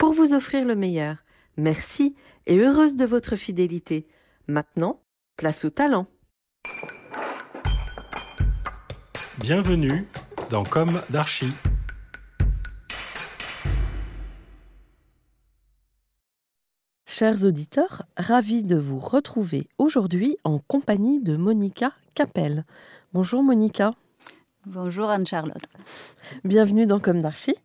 pour vous offrir le meilleur. Merci et heureuse de votre fidélité. Maintenant, place au talent. Bienvenue dans Comme d'Archie. Chers auditeurs, ravis de vous retrouver aujourd'hui en compagnie de Monica Capel. Bonjour Monica. Bonjour Anne-Charlotte. Bienvenue dans Comme d'Archie.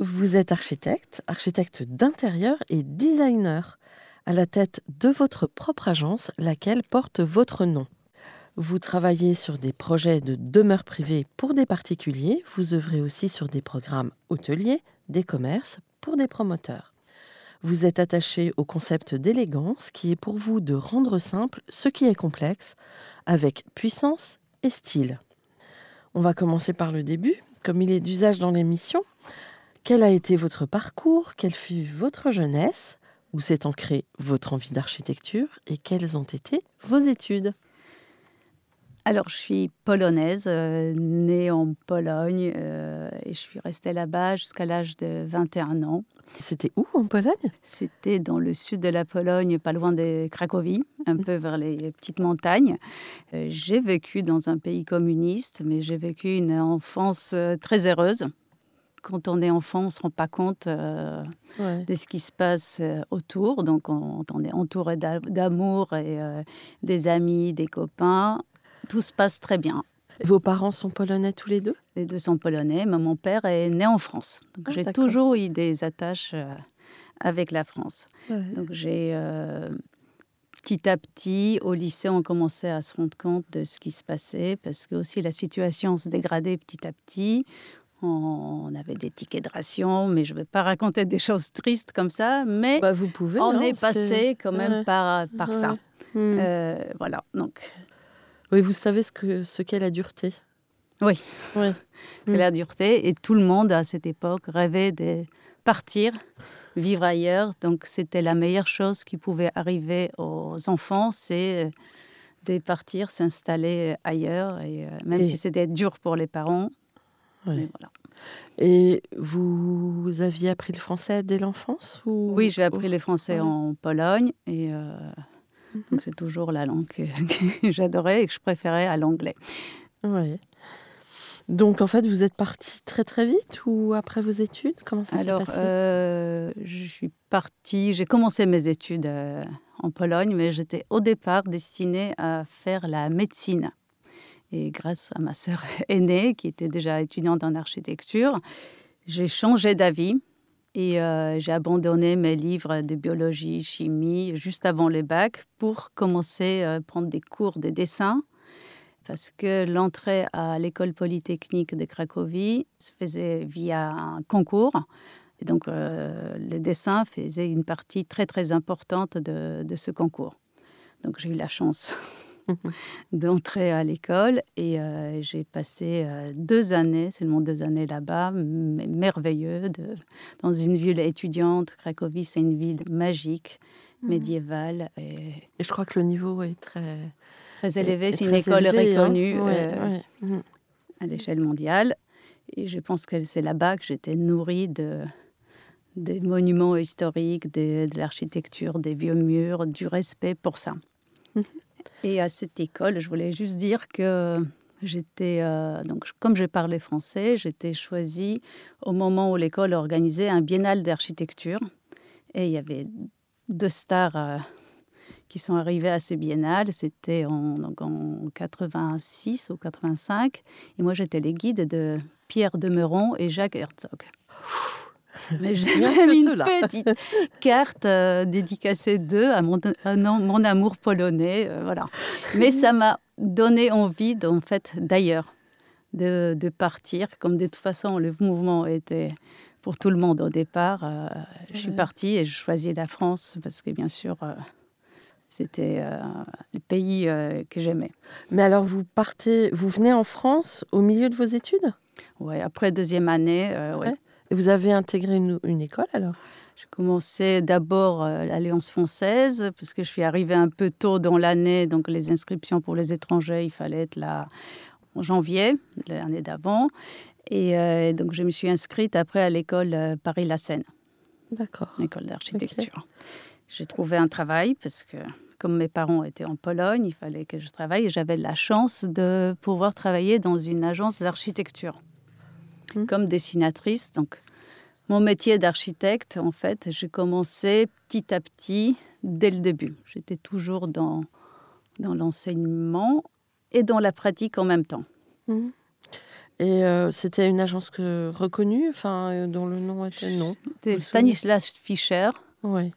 Vous êtes architecte, architecte d'intérieur et designer, à la tête de votre propre agence, laquelle porte votre nom. Vous travaillez sur des projets de demeures privées pour des particuliers, vous œuvrez aussi sur des programmes hôteliers, des commerces, pour des promoteurs. Vous êtes attaché au concept d'élégance qui est pour vous de rendre simple ce qui est complexe, avec puissance et style. On va commencer par le début, comme il est d'usage dans l'émission. Quel a été votre parcours? Quelle fut votre jeunesse? Où s'est ancrée votre envie d'architecture? Et quelles ont été vos études? Alors, je suis polonaise, euh, née en Pologne, euh, et je suis restée là-bas jusqu'à l'âge de 21 ans. C'était où en Pologne? C'était dans le sud de la Pologne, pas loin de Cracovie, un peu vers les petites montagnes. Euh, j'ai vécu dans un pays communiste, mais j'ai vécu une enfance très heureuse. Quand on est enfant, on ne se rend pas compte euh, Ouais. de ce qui se passe euh, autour. Donc, on, on est entouré d'a- d'amour et euh, des amis, des copains. Tout se passe très bien. Vos parents sont polonais tous les deux? Les deux sont polonais, mais mon père est né en France. Donc, Ah, j'ai toujours eu des attaches euh, avec la France. Donc j'ai petit à petit, au lycée, on commençait à se rendre compte de ce qui se passait parce que aussi la situation se dégradait petit à petit. On avait des tickets de ration, mais je ne vais pas raconter des choses tristes comme ça, mais Bah, vous pouvez. on hein, est passé quand même ouais. par, par ça. Hmm. Euh, voilà, donc Oui, vous savez ce que ce qu'est la dureté. Oui. Ouais. c'est Mm. la dureté et tout le monde à cette époque rêvait de partir, vivre ailleurs. Donc c'était la meilleure chose qui pouvait arriver aux enfants, c'est euh, de partir, s'installer ailleurs. Et euh, même Et- si c'était dur pour les parents, Ouais. mais voilà. Et vous aviez appris le français dès l'enfance ou... Oui, j'ai appris les français Ouais. en Pologne et euh, Mhm. c'est toujours la langue que, que j'adorais et que je préférais à l'anglais. Ouais. Donc en fait, vous êtes parti très très vite ou après vos études Comment ça s'est Alors, passé? euh, je suis partie, j'ai commencé mes études euh, en Pologne, mais j'étais au départ destinée à faire la médecine. Et grâce à ma sœur aînée, qui était déjà étudiante en architecture, j'ai changé d'avis et euh, j'ai abandonné mes livres de biologie, chimie, juste avant les bacs, pour commencer à prendre des cours de dessin. Parce que l'entrée à l'école polytechnique de Cracovie se faisait via un concours. Et donc, euh, le dessin faisait une partie très, très importante de ce concours. Donc, j'ai eu la chance d'entrer à l'école et euh, j'ai passé euh, deux années, seulement deux années là-bas, merveilleux, de, dans une ville étudiante. Cracovie, c'est une ville magique, Mhm. médiévale et Et je crois que le niveau est très, est C'est une école élevé, hein. reconnue Ouais, euh, ouais. Mhm. à l'échelle mondiale. Et je pense que c'est là-bas que j'étais nourrie de, des monuments historiques, de, de l'architecture, des vieux murs, du respect pour ça. Mhm. Et à cette école, je voulais juste dire que j'étais, euh, donc comme je parlais français, j'étais choisie au moment où l'école organisait un biennale d'architecture. Et il y avait deux stars euh, qui sont arrivées à ce biennale. C'était en, en 86 ou 85. Et moi, j'étais les guides de Pierre Demeron et Jacques Herzog. Mais j'ai même une cela. petite carte euh, dédicacée d'eux à mon, à mon amour polonais. euh, voilà. Mais ça m'a donné envie, en fait, d'ailleurs, de, de partir. Comme de toute façon, le mouvement était pour tout le monde au départ. euh, je suis partie et je choisis la France parce que bien sûr, euh, c'était euh, le pays euh, que j'aimais. Mais alors, vous partez, vous venez en France au milieu de vos études? Ouais, après deuxième année, euh, ouais. Ouais. Vous avez intégré une, une école alors? J'ai commencé d'abord euh, l'Alliance française, parce que je suis arrivée un peu tôt dans l'année, donc les inscriptions pour les étrangers, il fallait être là en janvier, l'année d'avant. Et euh, donc je me suis inscrite après à l'école euh, Paris-La Seine, D'accord. l'école d'architecture. J'ai trouvé un travail, parce que comme mes parents étaient en Pologne, il fallait que je travaille, et j'avais la chance de pouvoir travailler dans une agence d'architecture, Mhm. comme dessinatrice. Donc mon métier d'architecte, en fait, j'ai commencé petit à petit dès le début. J'étais toujours dans, dans l'enseignement et dans la pratique en même temps. Mhm. Et euh, c'était une agence que reconnue, enfin, euh, dont le nom était non. Stanislas Fischer Oui.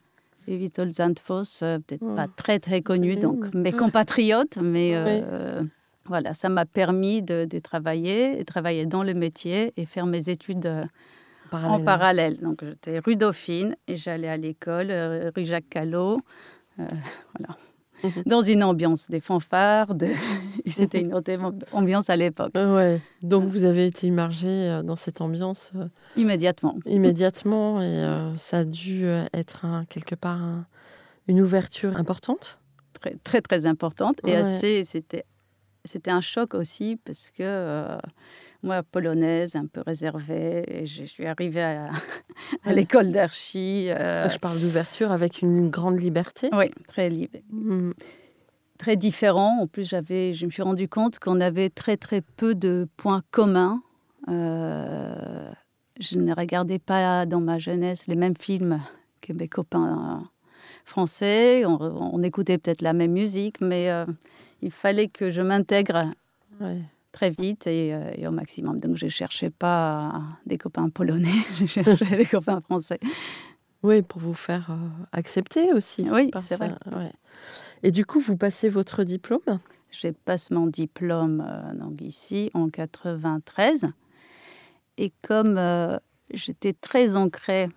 et Witold Zandvoss, euh, peut-être Ouais. pas très très connus, Oui, donc mes Ouais. compatriotes, mais Ouais. Voilà, ça m'a permis de, de travailler, et travailler dans le métier et faire mes études euh, en parallèle. Donc j'étais rue Dauphine et j'allais à l'école, euh, rue Jacques Callot, euh, voilà. Mhm. Dans une ambiance des fanfares, de... et c'était une autre ambiance à l'époque, ouais. Donc vous avez été immergé dans cette ambiance immédiatement. immédiatement et euh, ça a dû être un- quelque part un- une ouverture importante? très très très importante et Ouais. assez c'était c'était un choc aussi parce que euh, moi polonaise un peu réservée et je suis arrivée à, à l'école d'archi C'est pour ça euh, que je parle d'ouverture avec une grande liberté. oui très libre Mhm. très différent en plus j'avais je me suis rendu compte qu'on avait très très peu de points communs Euh, je ne regardais pas dans ma jeunesse les mêmes films que mes copains euh, français on, on écoutait peut-être la même musique mais il fallait que je m'intègre Ouais. très vite et, euh, et au maximum. Donc je ne cherchais pas des copains polonais, je cherchais des copains français. Oui, pour vous faire euh, accepter aussi. Oui, c'est vrai. ouais. Et du coup, vous passez votre diplôme? Je passe mon diplôme euh, donc ici en 93. Et comme euh, j'étais très ancrée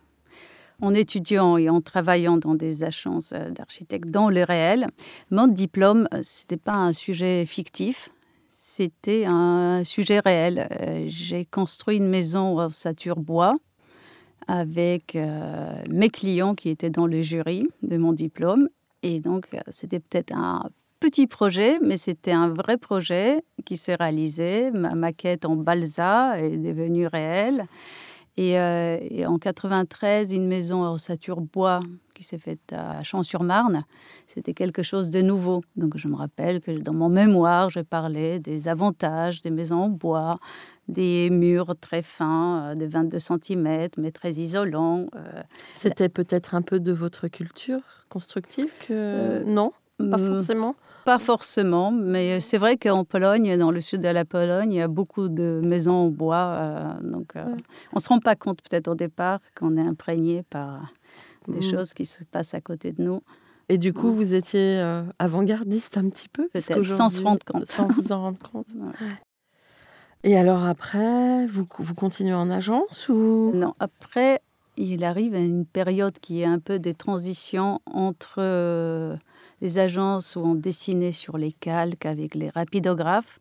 en étudiant et en travaillant dans des agences euh, d'architectes dans le réel, mon diplôme, euh, ce n'était pas un sujet fictif, c'était un sujet réel. Euh, J'ai construit une maison en ossature bois avec mes clients qui étaient dans le jury de mon diplôme. Et donc, c'était peut-être un petit projet, mais c'était un vrai projet qui s'est réalisé. Ma maquette en balsa est devenue réelle. Et, euh, et en 93, une maison en ossature bois qui s'est faite à Champs-sur-Marne, c'était quelque chose de nouveau. Donc je me rappelle que dans mon mémoire, je parlais des avantages des maisons en bois, des murs très fins, euh, de 22 cm, mais très isolants. euh, C'était peut-être un peu de votre culture constructive que... Non, pas hum, forcément? Pas forcément, mais c'est vrai qu'en Pologne, dans le sud de la Pologne, il y a beaucoup de maisons en bois. euh, donc, euh, Ouais. on ne se rend pas compte peut-être au départ qu'on est imprégné par des Mm. choses qui se passent à côté de nous. Et du coup, Ouais. vous étiez euh, avant-gardiste un petit peu Peut-être, sans se rendre compte. Sans vous en rendre compte. Ouais. Et alors après, vous, vous continuez en agence ou? Non, après, il arrive à une période qui est un peu des transitions entre euh, les agences où on dessinait sur les calques avec les rapidographes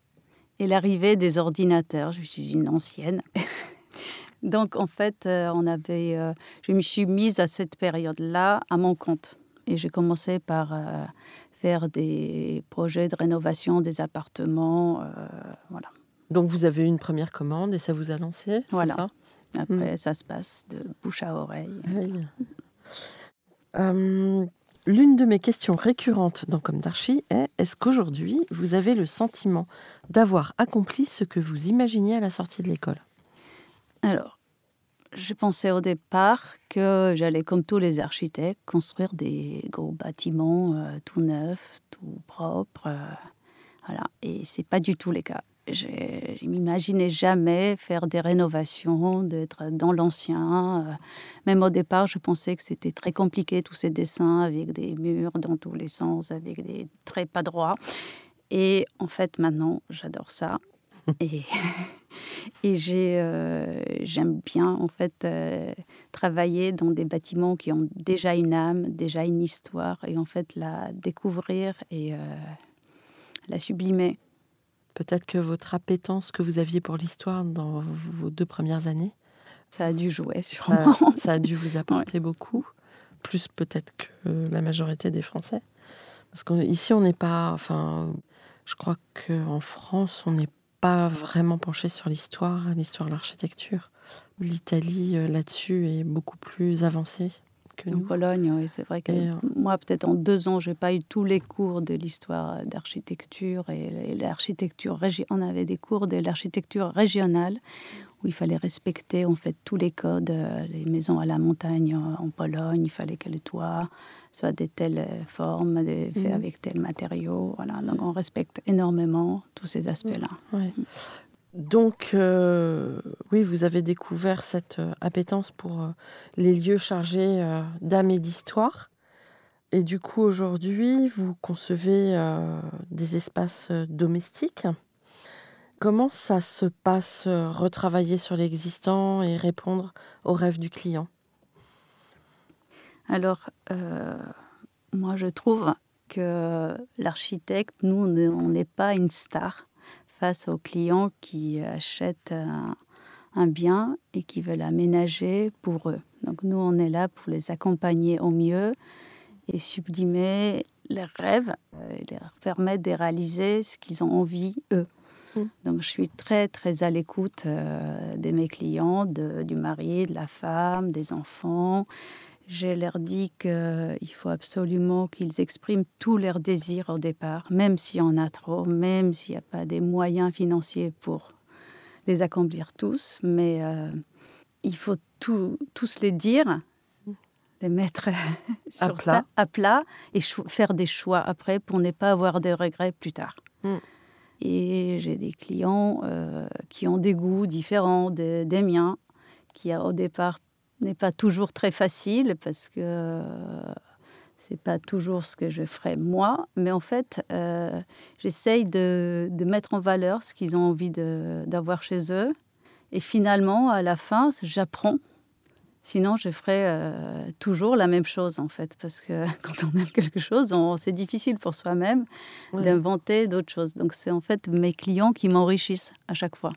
et l'arrivée des ordinateurs. Je suis une ancienne. Donc, en fait, euh, on avait, euh, je me suis mise à cette période-là à mon compte. Et j'ai commencé par euh, faire des projets de rénovation des appartements. euh, voilà. Donc vous avez eu une première commande et ça vous a lancé, Voilà. ça? Après, ça se passe de bouche à oreille. Oui. Euh, L'une de mes questions récurrentes dans Comme d'Archie est est-ce qu'aujourd'hui vous avez le sentiment d'avoir accompli ce que vous imaginiez à la sortie de l'école? Alors, je pensais au départ que j'allais, comme tous les architectes, construire des gros bâtiments euh, tout neufs, tout propres. euh, voilà. Et c'est pas du tout le cas. Je ne m'imaginais jamais faire des rénovations, d'être dans l'ancien. euh. Même au départ, je pensais que c'était très compliqué, tous ces dessins avec des murs dans tous les sens, avec des traits pas droits. Et en fait, maintenant, j'adore ça. Et Et j'ai, j'aime bien en fait travailler dans des bâtiments qui ont déjà une âme, déjà une histoire, et en fait la découvrir et la sublimer. Peut-être que votre appétence que vous aviez pour l'histoire dans vos deux premières années, ça a dû jouer sûrement. Ça, a dû vous apporter beaucoup, plus peut-être que la majorité des Français. Parce qu'ici, on n'est pas. Enfin, je crois qu'en France, on n'est pas vraiment penché sur l'histoire, l'histoire de l'architecture. L'Italie, euh, là-dessus, est beaucoup plus avancée que nous. En Pologne, oui, c'est vrai que euh, moi, peut-être en deux ans, j'ai pas eu tous les cours de l'histoire d'architecture et, l'architecture. On avait des cours de l'architecture régionale où il fallait respecter en fait tous les codes, euh, les maisons à la montagne en Pologne, il fallait que le toit soit de telle forme, de, fait mhm. avec tel matériau. Voilà, donc on respecte énormément tous ces aspects-là. Donc, euh, oui, vous avez découvert cette euh, appétence pour les lieux chargés d'âme et d'histoire. Et du coup, aujourd'hui, vous concevez des espaces domestiques. Comment ça se passe, euh, retravailler sur l'existant et répondre aux rêves du client? Alors, euh, moi, je trouve que l'architecte, nous, on n'est pas une star face aux clients qui achètent un, bien et qui veulent aménager pour eux. Donc, nous, on est là pour les accompagner au mieux et sublimer leurs rêves euh, et leur permettre de réaliser ce qu'ils ont envie, eux. Donc, je suis très, très à l'écoute euh, de mes clients, du mari, de la femme, des enfants. Je leur dis qu'il faut absolument qu'ils expriment tous leurs désirs au départ, même s'il y en a trop, même s'il n'y a pas des moyens financiers pour les accomplir tous. Mais euh, il faut tous les dire, les mettre à, plat. à plat et faire des choix après pour ne pas avoir de regrets plus tard. Mm. Et j'ai des clients euh, qui ont des goûts différents des, miens, qui au départ n'est pas toujours très facile parce que euh, c'est pas toujours ce que je ferais moi, mais en fait, euh, j'essaye de, de, mettre en valeur ce qu'ils ont envie d'avoir chez eux. Et finalement, à la fin, j'apprends Sinon, je ferais euh, toujours la même chose, en fait, parce que quand on aime quelque chose, c'est difficile pour soi-même d'inventer d'autres choses. Donc, c'est en fait mes clients qui m'enrichissent à chaque fois.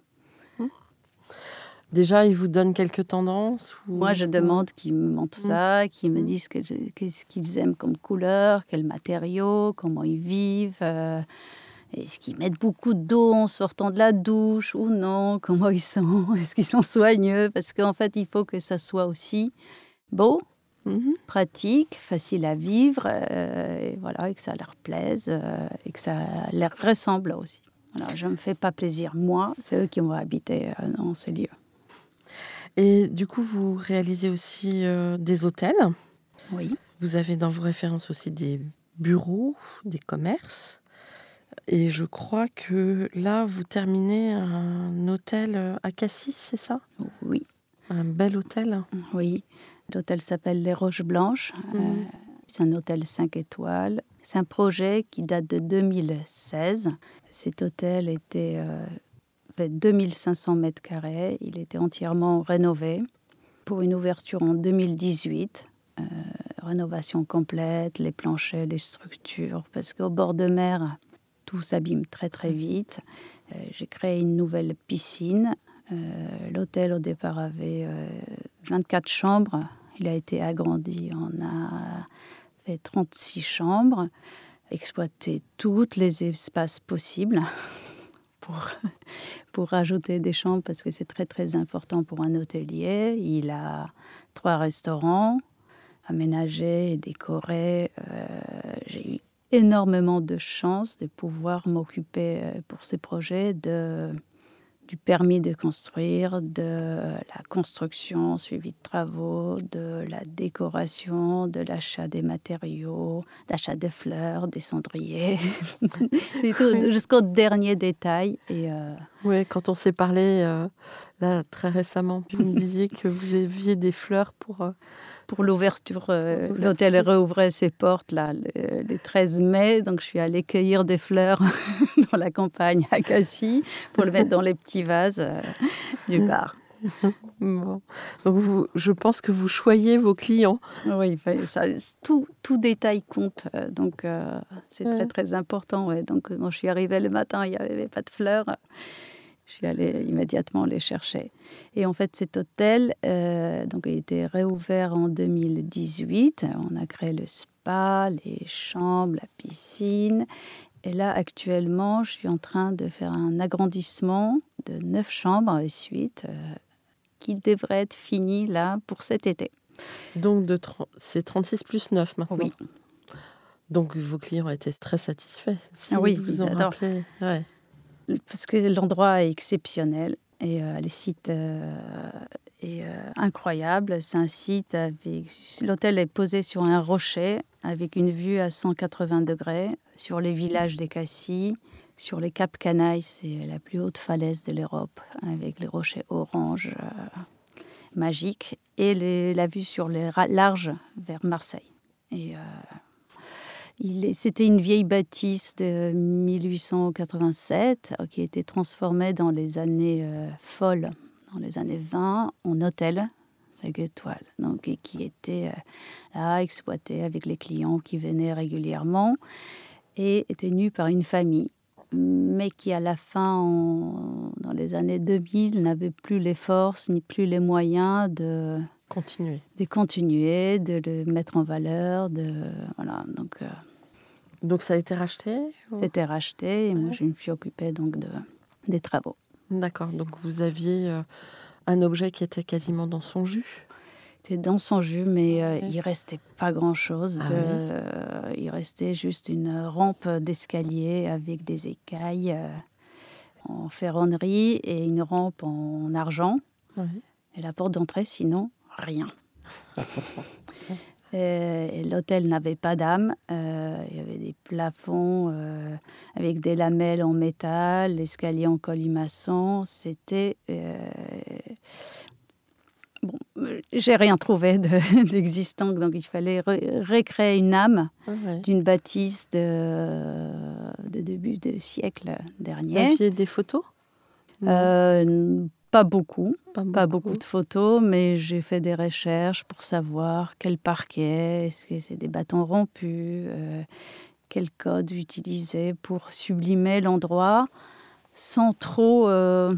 Déjà, ils vous donnent quelques tendances Moi, je demande qu'ils me montrent ça, qu'ils me disent qu'est-ce qu'ils aiment comme couleur, quels matériaux, comment ils vivent. Euh, est-ce qu'ils mettent beaucoup d'eau en sortant de la douche ou non Comment ils sont Est-ce qu'ils sont soigneux Parce qu'en fait, il faut que ça soit aussi beau, mhm. pratique, facile à vivre, euh, et voilà, et que ça leur plaise, euh, et que ça leur ressemble aussi. Voilà, je ne me fais pas plaisir, moi, c'est eux qui vont habiter dans ces lieux. Et du coup, vous réalisez aussi des hôtels Oui. Vous avez dans vos références aussi des bureaux, des commerces. Et je crois que là, vous terminez un hôtel euh, à Cassis, c'est ça? Oui. Un bel hôtel Oui. L'hôtel s'appelle Les Roches Blanches. Euh, mhm. c'est un hôtel 5 étoiles. C'est un projet qui date de 2016. Cet hôtel était euh, fait 2500 mètres carrés. Il était entièrement rénové pour une ouverture en 2018. rénovation complète, les planchers, les structures, parce qu'au bord de mer, tout s'abîme très très vite. Euh, j'ai créé une nouvelle piscine. Euh, l'hôtel au départ avait 24 euh, chambres. Il a été agrandi. On a fait 36 chambres, exploité tous les espaces possibles pour, pour rajouter des chambres parce que c'est très très important pour un hôtelier. Il a trois restaurants aménagés et décorés. J'ai eu énormément de chance de pouvoir m'occuper euh, pour ces projets de, du permis de construire, de la construction, suivi de travaux, de la décoration, de l'achat des matériaux, d'achat des fleurs, des cendriers, jusqu'au dernier détail. Et euh, Oui, quand on s'est parlé euh, là très récemment, vous me disiez que vous aviez des fleurs pour pour l'ouverture. Euh, l'hôtel réouvrait ses portes là, le, les 13 mai, donc je suis allée cueillir des fleurs dans la campagne à Cassis pour le mettre dans les petits vases euh, du bar. Bon. Donc vous, je pense que vous choyez vos clients. Oui, ça, tout, tout détail compte. euh, Donc euh, c'est très très important. ouais. Donc quand je suis arrivée le matin, il n'y avait pas de fleurs. Je suis allée immédiatement les chercher. Et en fait, cet hôtel, euh, donc, il a été réouvert en 2018. On a créé le spa, les chambres, la piscine. Et là, actuellement, je suis en train de faire un agrandissement de neuf chambres et suites euh, qui devrait être fini là pour cet été. Donc de c'est 36 plus 9 maintenant. Oui. Donc vos clients étaient très satisfaits. Si Ah oui, vous ils en rappelez. Ouais. Parce que l'endroit est exceptionnel et euh, le site euh, est euh, incroyable. C'est un site avec. L'hôtel est posé sur un rocher avec une vue à 180 degrés sur les villages des Cassis, sur les Cap Canailles, c'est la plus haute falaise de l'Europe avec les rochers orange euh, magiques et les- la vue sur les larges vers Marseille. Euh, C'était une vieille bâtisse de 1887 euh, qui a été transformée dans les années euh, folles, dans les années 20, en hôtel 5 étoiles, donc, qui était euh, là exploité avec les clients qui venaient régulièrement et était tenu par une famille, mais qui à la fin, dans les années 2000, n'avait plus les forces ni plus les moyens de, Continuez. de continuer, de le mettre en valeur, de voilà. Donc euh, Donc ça a été racheté ou- c'était racheté et moi je me suis occupée donc de, des travaux. D'accord. Donc vous aviez euh, un objet qui était quasiment dans son jus? C'était dans son jus, mais euh, Ouais. il restait pas grand-chose. Ah de- oui. euh, il restait juste une rampe d'escalier avec des écailles euh, en ferronnerie et une rampe en argent. Et la porte d'entrée, sinon, rien. Et l'hôtel n'avait pas d'âme. euh, il y avait des plafonds euh, avec des lamelles en métal, l'escalier en colimaçon. C'était. euh, Bon, euh, j'ai rien trouvé de- d'existant, donc il fallait re- recréer une âme Ouais. d'une bâtisse de, de début du siècle Vous dernier. aviez des photos? Euh, pas beaucoup, pas beaucoup. de photos, mais j'ai fait des recherches pour savoir quel parquet, est-ce que c'est des bâtons rompus, euh, quel code utiliser pour sublimer l'endroit sans trop euh,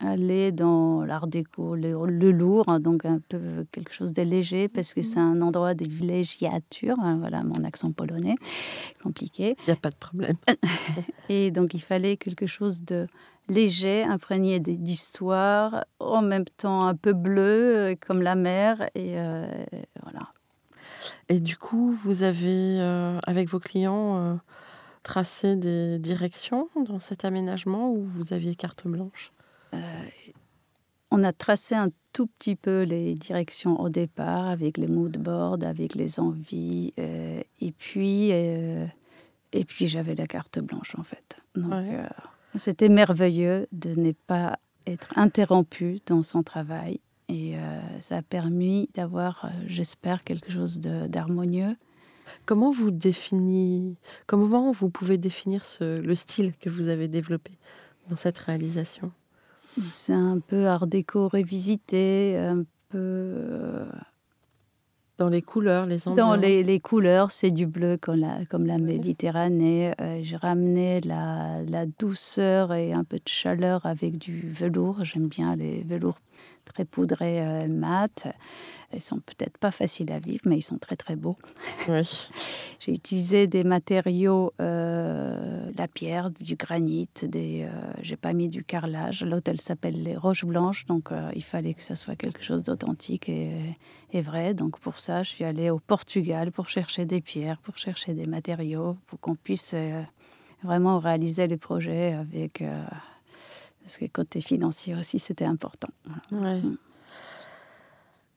aller dans l'art déco, le, le lourd, donc un peu quelque chose de léger, parce que c'est un endroit de villégiature, hein, voilà mon accent polonais, compliqué. Il n'y a pas de problème. Et donc, il fallait quelque chose de léger, imprégné d'histoire, en même temps un peu bleu, euh, comme la mer. Et euh, voilà. Et du coup, vous avez, euh, avec vos clients, euh, tracé des directions dans cet aménagement ou vous aviez carte blanche? On a tracé un tout petit peu les directions au départ, avec les mood boards, avec les envies. euh, et puis, euh, et puis j'avais la carte blanche, en fait. Donc, Ouais. euh, c'était merveilleux de ne pas être interrompu dans son travail. Et euh, ça a permis d'avoir, euh, j'espère, quelque chose d'harmonieux. Comment vous définissez, comment vous pouvez définir ce- le style que vous avez développé dans cette réalisation? C'est un peu art déco revisité, un peu euh, Dans les couleurs, les ambiances dans les, les couleurs, c'est du bleu comme la, comme la Méditerranée. Euh, J'ai ramené la, la douceur et un peu de chaleur avec du velours. J'aime bien les velours très poudrés euh, mat. Ils sont peut-être pas faciles à vivre, mais ils sont très très beaux. Oui. J'ai utilisé des matériaux, euh, la pierre, du granit, des, euh, j'ai pas mis du carrelage. L'hôtel s'appelle les Roches Blanches, donc euh, il fallait que ça soit quelque chose d'authentique et, et vrai. Donc pour ça, je suis allée au Portugal pour chercher des pierres, pour chercher des matériaux, pour qu'on puisse euh, vraiment réaliser les projets avec. Parce que côté financier aussi, c'était important. Voilà. Ouais. Mm.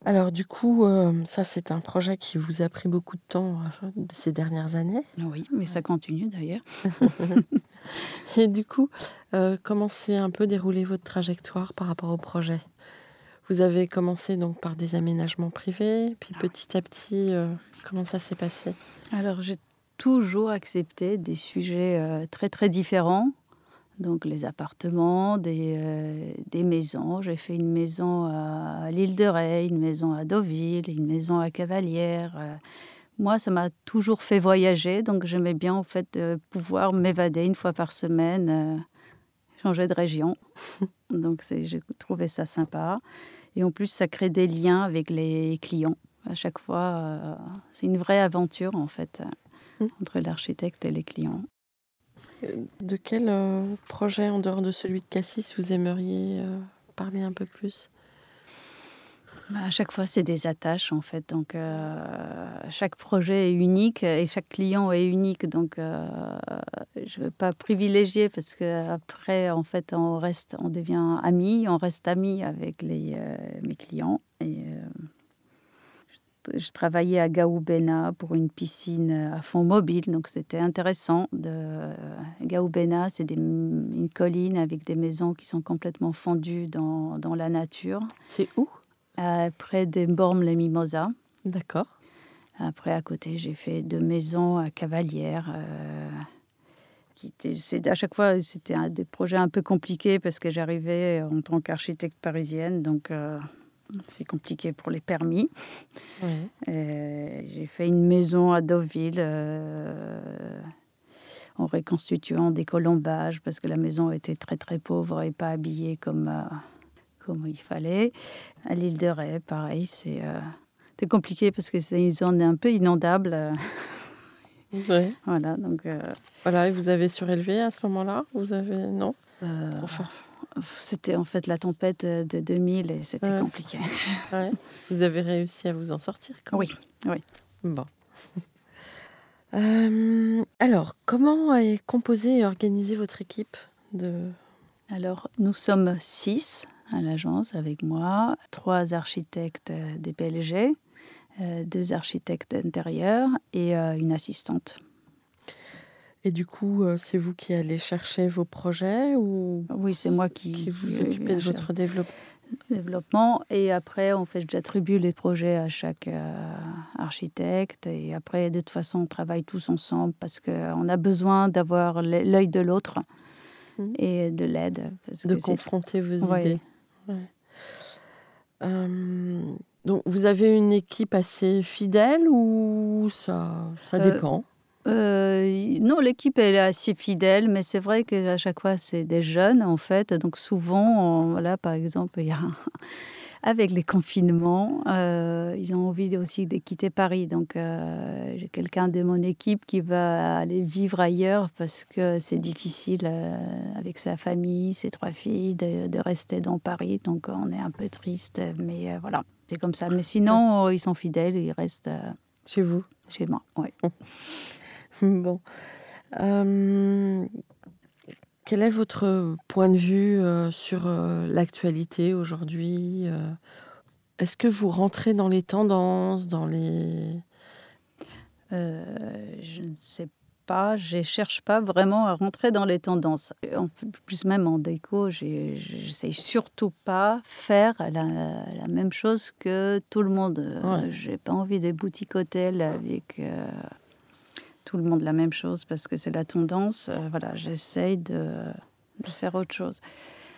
Alors du coup, euh, ça c'est un projet qui vous a pris beaucoup de temps euh, de ces dernières années. Oui, mais ça continue d'ailleurs. Et du coup, euh, comment s'est un peu déroulé votre trajectoire par rapport au projet? Vous avez commencé donc par des aménagements privés, puis petit à petit, euh, comment ça s'est passé? Alors j'ai toujours accepté des sujets très très différents. Donc les appartements, des, euh, des maisons. J'ai fait une maison à l'île de Ré, une maison à Deauville, une maison à Cavalière. euh. Moi, ça m'a toujours fait voyager, donc j'aimais bien en fait euh, pouvoir m'évader une fois par semaine, euh, changer de région. donc j'ai trouvé ça sympa. Et en plus, ça crée des liens avec les clients. À chaque fois, c'est une vraie aventure en fait euh, Mm. entre l'architecte et les clients. De quel euh, projet en dehors de celui de Cassis vous aimeriez euh, parler un peu plus? Bah, à chaque fois, c'est des attaches en fait. Donc, euh, chaque projet est unique et chaque client est unique. Donc, je ne veux pas privilégier parce qu'après, en fait, on reste, on devient amis, on reste amis avec les, mes clients. Je, travaillais à Gaoubena pour une piscine à fond mobile, donc c'était intéressant. De, Gaoubena, c'est des- une colline avec des maisons qui sont complètement fondues dans, dans la nature. C'est où? Euh, près des Bormes-les-Mimosas. D'accord. Après, à côté, j'ai fait deux maisons à Cavalière. euh, c'est- à chaque fois, c'était un des projets un peu compliqués parce que j'arrivais en tant qu'architecte parisienne, donc euh, c'est compliqué pour les permis. Ouais. Euh, j'ai fait une maison à Deauville euh, en reconstituant des colombages parce que la maison était très très pauvre et pas habillée comme, euh, comme il fallait. À l'île de Ré, pareil, c'est compliqué parce que c'est une zone un peu inondable. Ouais. voilà, donc Voilà, et vous avez surélevé à ce moment-là? Vous avez non? Enfin, c'était en fait la tempête de 2000 et c'était Ouais. compliqué. ouais. Vous avez réussi à vous en sortir quand Oui, même oui. Bon. Euh, alors, comment est composée et organisée votre équipe de... Alors, nous sommes six à l'agence avec moi, trois architectes euh, des PLG, euh, deux architectes intérieurs et euh, une assistante. Et du coup, euh, c'est vous qui allez chercher vos projets ou Oui, c'est moi qui, qui vous qui- occupez de votre développement développement. Et après, en fait, j'attribue les projets à chaque euh, architecte. Et après, de toute façon, on travaille tous ensemble parce qu'on a besoin d'avoir l'œ- l'œil de l'autre Mhm. et de l'aide. de confronter vos Ouais. idées Ouais. Euh, donc, vous avez une équipe assez fidèle ou ça, ça Euh, dépend? Euh, non, l'équipe est assez fidèle, mais c'est vrai qu'à chaque fois c'est des jeunes en fait. Donc souvent, on- voilà, par exemple, il y a avec les confinements, euh, ils ont envie aussi de quitter Paris. Donc euh, j'ai quelqu'un de mon équipe qui va aller vivre ailleurs parce que c'est difficile euh, avec sa famille, ses trois filles, de, de rester dans Paris. Donc on est un peu triste, mais euh, voilà, c'est comme ça. Mais sinon, ils sont fidèles, ils restent euh, chez vous chez moi. Ouais. Bon. Euh, quel est votre point de vue euh, sur euh, l'actualité aujourd'hui Est-ce que vous rentrez dans les tendances, dans les... Je ne sais pas, je ne cherche pas vraiment à rentrer dans les tendances. En plus, même en déco, j'essaye surtout pas faire la, la même chose que tout le monde. Ouais. J'ai pas envie des boutiques hôtels avec tout le monde la même chose parce que c'est la tendance. Euh, voilà, j'essaye de, de faire autre chose.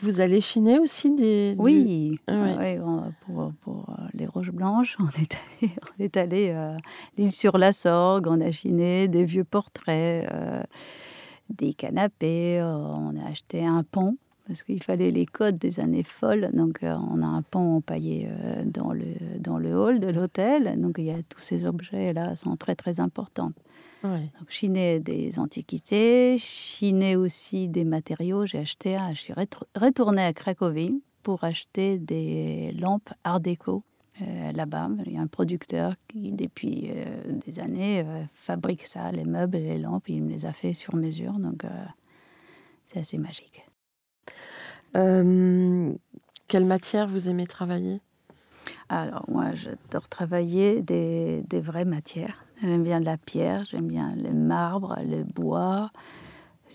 Vous allez chiner aussi des... Oui, Ah ouais. ouais, on- pour, pour, euh, les Roches Blanches, on est allé, on est allé euh, l'île sur la Sorgue, on a chiné des vieux portraits, euh, des canapés, on a acheté un pont parce qu'il fallait les codes des années folles. Donc euh, on a un pont empaillé euh, dans, le, dans le hall de l'hôtel. Donc il y a tous ces objets-là sont très très importants. Ouais. Donc, chiner des antiquités, chiner aussi des matériaux. J'ai acheté, je suis retournée à Cracovie pour acheter des lampes Art déco. euh, Là-bas, il y a un producteur qui, depuis euh, des années, euh, fabrique ça, les meubles et les lampes. Il me les a fait sur mesure, donc euh, c'est assez magique. Euh, quelle matière vous aimez travailler? Alors, moi, j'adore travailler des, des vraies matières. J'aime bien la pierre, j'aime bien le marbre, le bois.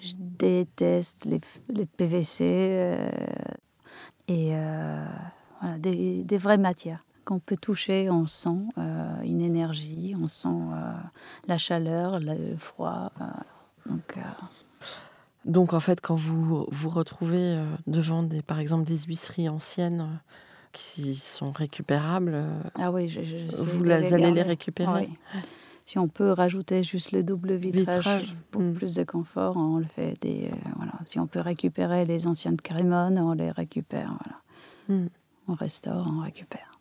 Je déteste les, les PVC. euh, et euh, voilà, des, des vraies matières qu'on peut toucher, on sent euh, une énergie, on sent la chaleur, le froid. donc, Donc en fait, quand vous vous retrouvez devant des, par exemple des huisseries anciennes qui sont récupérables, ah oui, je, je sais vous les- allez les récupérer. Oui. Si on peut rajouter juste le double vitrage, Vitrage, pour mm. plus de confort, on le fait. Des, euh, voilà. Si on peut récupérer les anciennes crémones, on les récupère. Voilà. Mm. On restaure, on récupère.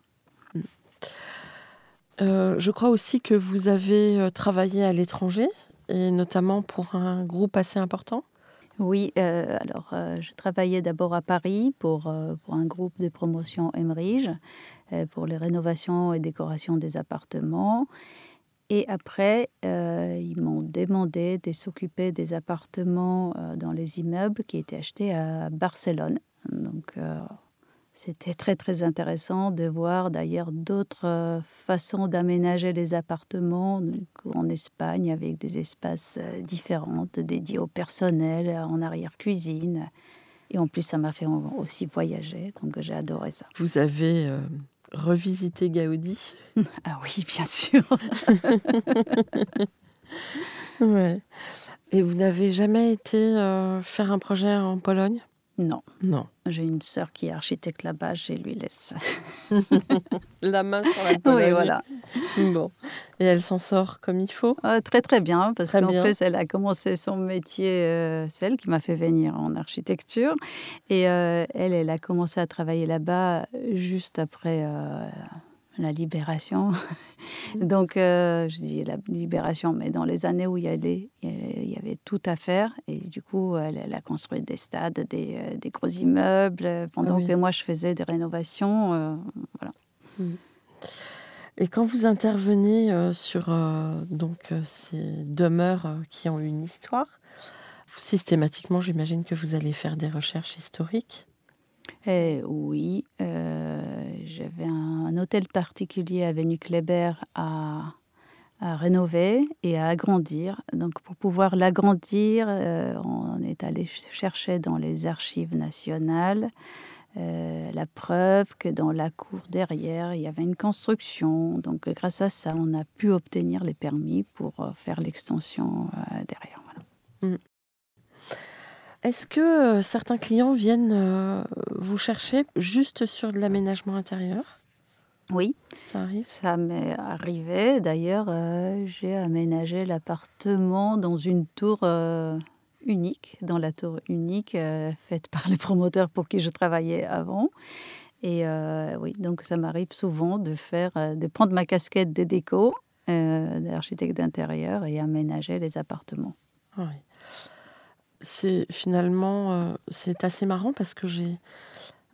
Euh, je crois aussi que vous avez euh, travaillé à l'étranger et notamment pour un groupe assez important. Oui, euh, alors euh, je travaillais d'abord à Paris pour, euh, pour un groupe de promotion Emerige pour les rénovations et décorations des appartements. Et après, euh, ils m'ont demandé de s'occuper des appartements euh, dans les immeubles qui étaient achetés à Barcelone. Donc euh, c'était très très intéressant de voir d'ailleurs d'autres façons d'aménager les appartements en Espagne avec des espaces différents dédiés au personnel, en arrière-cuisine. Et en plus, ça m'a fait aussi voyager, donc j'ai adoré ça. Vous avez revisité Gaudi. Ah oui, bien sûr. Ouais. Et vous n'avez jamais été euh, faire un projet en Pologne? Non, Non. j'ai une sœur qui est architecte là-bas, je lui laisse. La main sur la Oui, voilà. Bon. Et elle s'en sort comme il faut Ah, très très bien, parce qu'en plus, elle a commencé son métier, euh, c'est elle qui m'a fait venir en architecture. Et euh, elle, elle a commencé à travailler là-bas juste après euh, la libération. Donc, euh, je dis la libération, mais dans les années où il y, avait, il y avait tout à faire. Et du coup, elle, elle a construit des stades, des, euh, des gros immeubles, euh, pendant oui. que moi, je faisais des rénovations. euh, voilà. Et quand vous intervenez sur euh, donc, ces demeures qui ont une histoire, systématiquement, j'imagine que vous allez faire des recherches historiques? Eh oui, euh, j'avais un, un hôtel particulier avenue Kléber à, à rénover et à agrandir. Donc pour pouvoir l'agrandir, euh, on est allé ch- chercher dans les archives nationales euh, la preuve que dans la cour derrière, il y avait une construction. Donc grâce à ça, on a pu obtenir les permis pour euh, faire l'extension derrière. voilà. Est-ce que certains clients viennent vous chercher juste sur de l'aménagement intérieur? Oui. Ça arrive Ça m'est arrivé. D'ailleurs, euh, j'ai aménagé l'appartement dans une tour euh, unique, dans la tour unique euh, faite par les promoteurs pour qui je travaillais avant. Et oui, donc ça m'arrive souvent de faire, de prendre ma casquette des déco d'architecte d'intérieur et aménager les appartements. Oui. C'est finalement c'est assez marrant parce que j'ai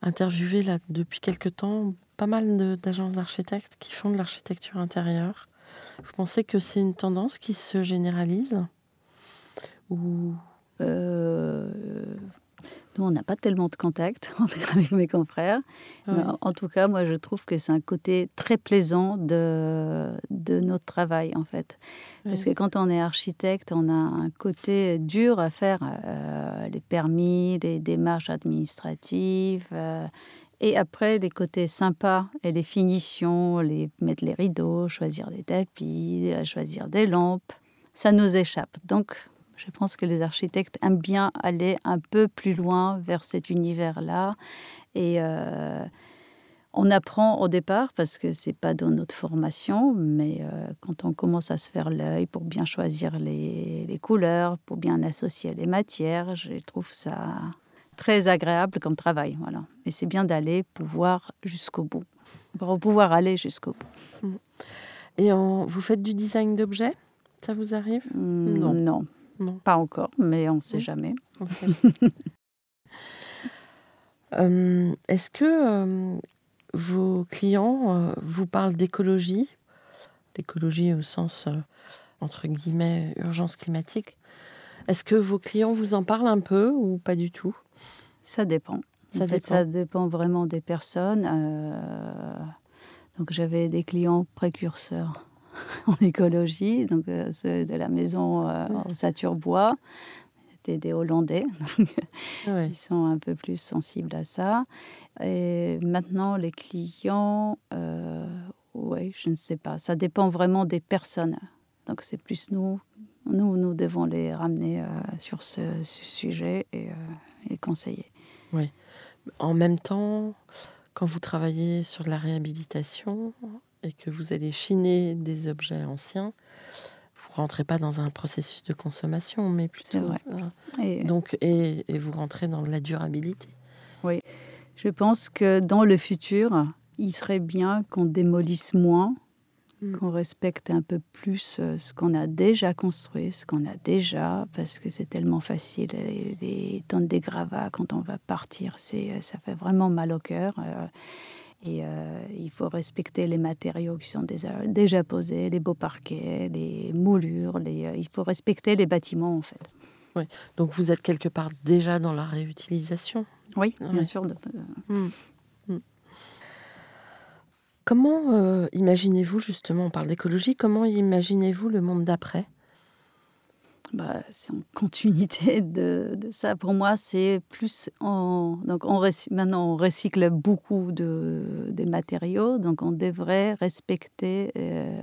interviewé là depuis quelque temps pas mal d'agences d'architectes qui font de l'architecture intérieure. Vous pensez que c'est une tendance qui se généralise ou? Euh, nous, on n'a pas tellement de contact avec mes confrères. Ouais. en- tout cas, moi, je trouve que c'est un côté très plaisant de, de notre travail, en fait. Parce que quand on est architecte, on a un côté dur à faire, euh, les permis, les démarches administratives. euh, et après, les côtés sympas et les finitions, les, mettre les rideaux, choisir des tapis, euh, choisir des lampes, ça nous échappe. Donc, je pense que les architectes aiment bien aller un peu plus loin vers cet univers-là. Et euh, on apprend au départ parce que c'est pas dans notre formation, mais euh, quand on commence à se faire l'œil pour bien choisir les, les couleurs, pour bien associer les matières, je trouve ça très agréable comme travail. Voilà. Et c'est bien d'aller pouvoir jusqu'au bout, pour pouvoir aller jusqu'au bout. Et en- vous faites du design d'objets? Ça vous arrive? Hmm, Non. non, Non. pas encore, mais on ne sait Hmm. jamais. On sait. Euh, Est-ce que euh, vos clients euh, vous parlent d'écologie? D'écologie au sens, entre guillemets, urgence climatique? Est-ce que vos clients vous en parlent un peu ou pas du tout? Ça dépend. Ça en fait, dépend. ça dépend vraiment des personnes. Euh, donc, j'avais des clients précurseurs en écologie, donc euh, ceux de la maison euh, en Saturbois. c'était des Hollandais. Ouais. Ils sont un peu plus sensibles à ça. Et maintenant, les clients, euh, oui, je ne sais pas. Ça dépend vraiment des personnes. Donc, c'est plus nous. Nous, nous devons les ramener sur ce, ce sujet et, et conseiller. En même temps, quand vous travaillez sur de la réhabilitation et que vous allez chiner des objets anciens, vous rentrez pas dans un processus de consommation, mais plutôt. vrai. euh, Et donc, et, et vous rentrez dans la durabilité. je pense que dans le futur, il serait bien qu'on démolisse moins, Mm. qu'on respecte un peu plus euh, ce qu'on a déjà construit, ce qu'on a déjà, parce que c'est tellement facile. Les, les tonnes des gravats, quand on va partir, c'est, euh, ça fait vraiment mal au cœur. euh, et euh, il faut respecter les matériaux qui sont déjà, déjà posés, les beaux parquets, les moulures. Les, euh, il faut respecter les bâtiments, en fait. Donc, vous êtes quelque part déjà dans la réutilisation? Oui, Ouais. bien sûr. de-. Mm. Comment euh, imaginez-vous justement, on parle d'écologie, comment imaginez-vous le monde d'après? Bah, c'est en continuité de, ça. Pour moi, c'est plus on maintenant, on recycle beaucoup de, des matériaux, donc on devrait respecter euh,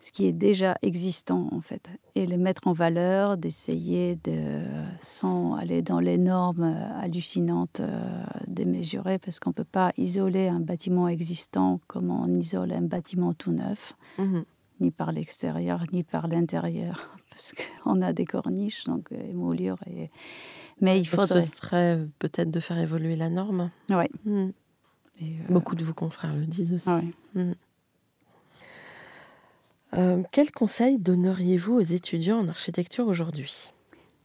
ce qui est déjà existant, en fait, et les mettre en valeur, d'essayer de. sans aller dans les normes euh, hallucinantes, euh, démesurées, parce qu'on ne peut pas isoler un bâtiment existant comme on isole un bâtiment tout neuf Mhm. ni par l'extérieur, ni par l'intérieur, parce qu'on a des corniches, donc euh, moulures. Et... Mais il Donc, faudrait. ce serait peut-être de faire évoluer la norme. Ouais. Mhm. Euh, Beaucoup de vos confrères le disent aussi. ouais. Euh, quel conseil donneriez-vous aux étudiants en architecture aujourd'hui?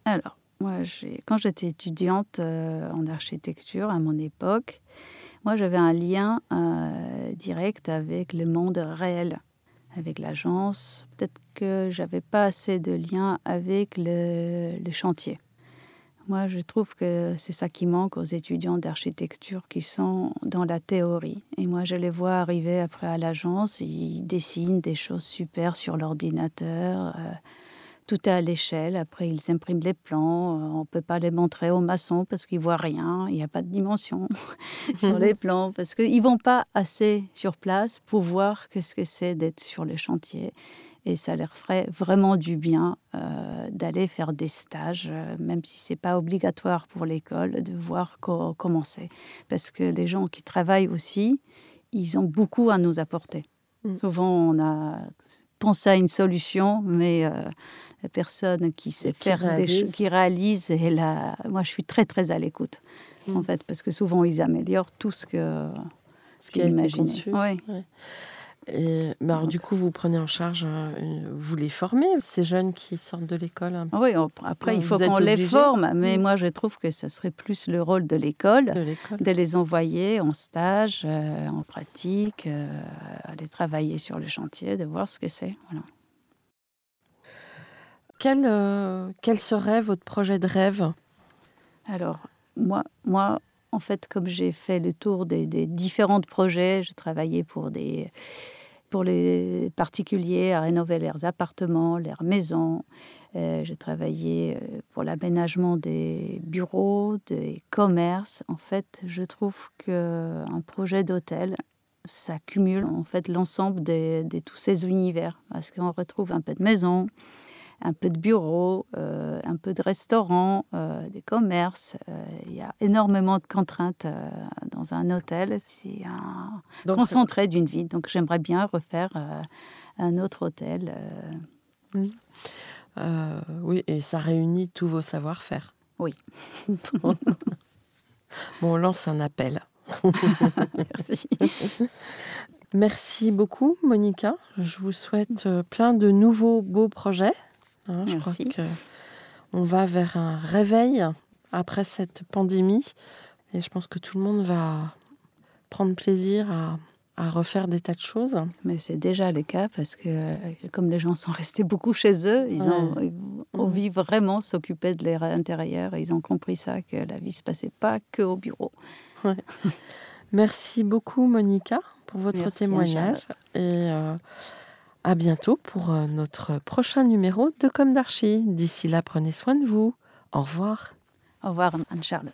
Alors, moi, quand j'étais étudiante euh, en architecture à mon époque, moi, j'avais un lien euh, direct avec le monde réel, avec l'agence. Peut-être que j'avais pas assez de lien avec le chantier. Moi, je trouve que c'est ça qui manque aux étudiants d'architecture qui sont dans la théorie. Et moi, je les vois arriver après à l'agence, ils dessinent des choses super sur l'ordinateur. euh, tout est à l'échelle. Après, ils impriment les plans. Euh, On ne peut pas les montrer aux maçons parce qu'ils voient rien. Il n'y a pas de dimension sur les plans parce qu'ils vont pas assez sur place pour voir qu'est-ce que c'est d'être sur les chantiers. Et ça leur ferait vraiment du bien euh, d'aller faire des stages, euh, même si c'est pas obligatoire pour l'école, de voir co- comment c'est. Parce que les gens qui travaillent aussi, ils ont beaucoup à nous apporter. Mm. Souvent, on a pensé à une solution, mais euh, la personne qui sait Qui faire des réalise. choses, qui réalise, et là, moi, je suis très très à l'écoute, Mm. en fait, parce que souvent ils améliorent tout ce que Ce qui a été imaginé. conçu. Oui. Et, bah, alors, du coup, vous prenez en charge, euh, vous les formez, ces jeunes qui sortent de l'école Oui, on- après, il faut qu'on les forme, mais Mm. moi, je trouve que ce serait plus le rôle de l'école de les envoyer en stage, euh, en pratique, euh, aller travailler sur le chantier, de voir ce que c'est. Voilà. quel, quel serait votre projet de rêve? Alors, moi, moi, en fait, comme j'ai fait le tour des, différents projets, je travaillais pour des les particuliers à rénover leurs appartements, leurs maisons. Euh, j'ai travaillé euh, pour l'aménagement des bureaux, des commerces. En fait, je trouve que un projet d'hôtel, ça en fait l'ensemble de tous ces univers parce qu'on retrouve un peu de maison, un peu de bureau, euh, un peu de restaurant, euh, des commerces. Euh, Il y a énormément de contraintes dans un hôtel. C'est un Donc, concentré d'une vie. Donc j'aimerais bien refaire un autre hôtel. euh, oui, et ça réunit tous vos savoir-faire. Oui. bon, on lance un appel. Merci. Merci beaucoup, Monica. Je vous souhaite plein de nouveaux beaux projets. Hein, je crois que on va vers un réveil après cette pandémie. Et je pense que tout le monde va prendre plaisir à, à refaire des tas de choses. Mais c'est déjà le cas parce que euh, comme les gens sont restés beaucoup chez eux, ils ont envie vraiment de s'occuper de leur intérieur. Ils ont compris ça, que la vie se passait pas que au bureau. Merci beaucoup, Monica, pour votre Merci, témoignage. Et euh, à bientôt pour euh, notre prochain numéro de Comme d'Archie. D'ici là, prenez soin de vous. Au revoir. Au revoir, Anne-Charlotte.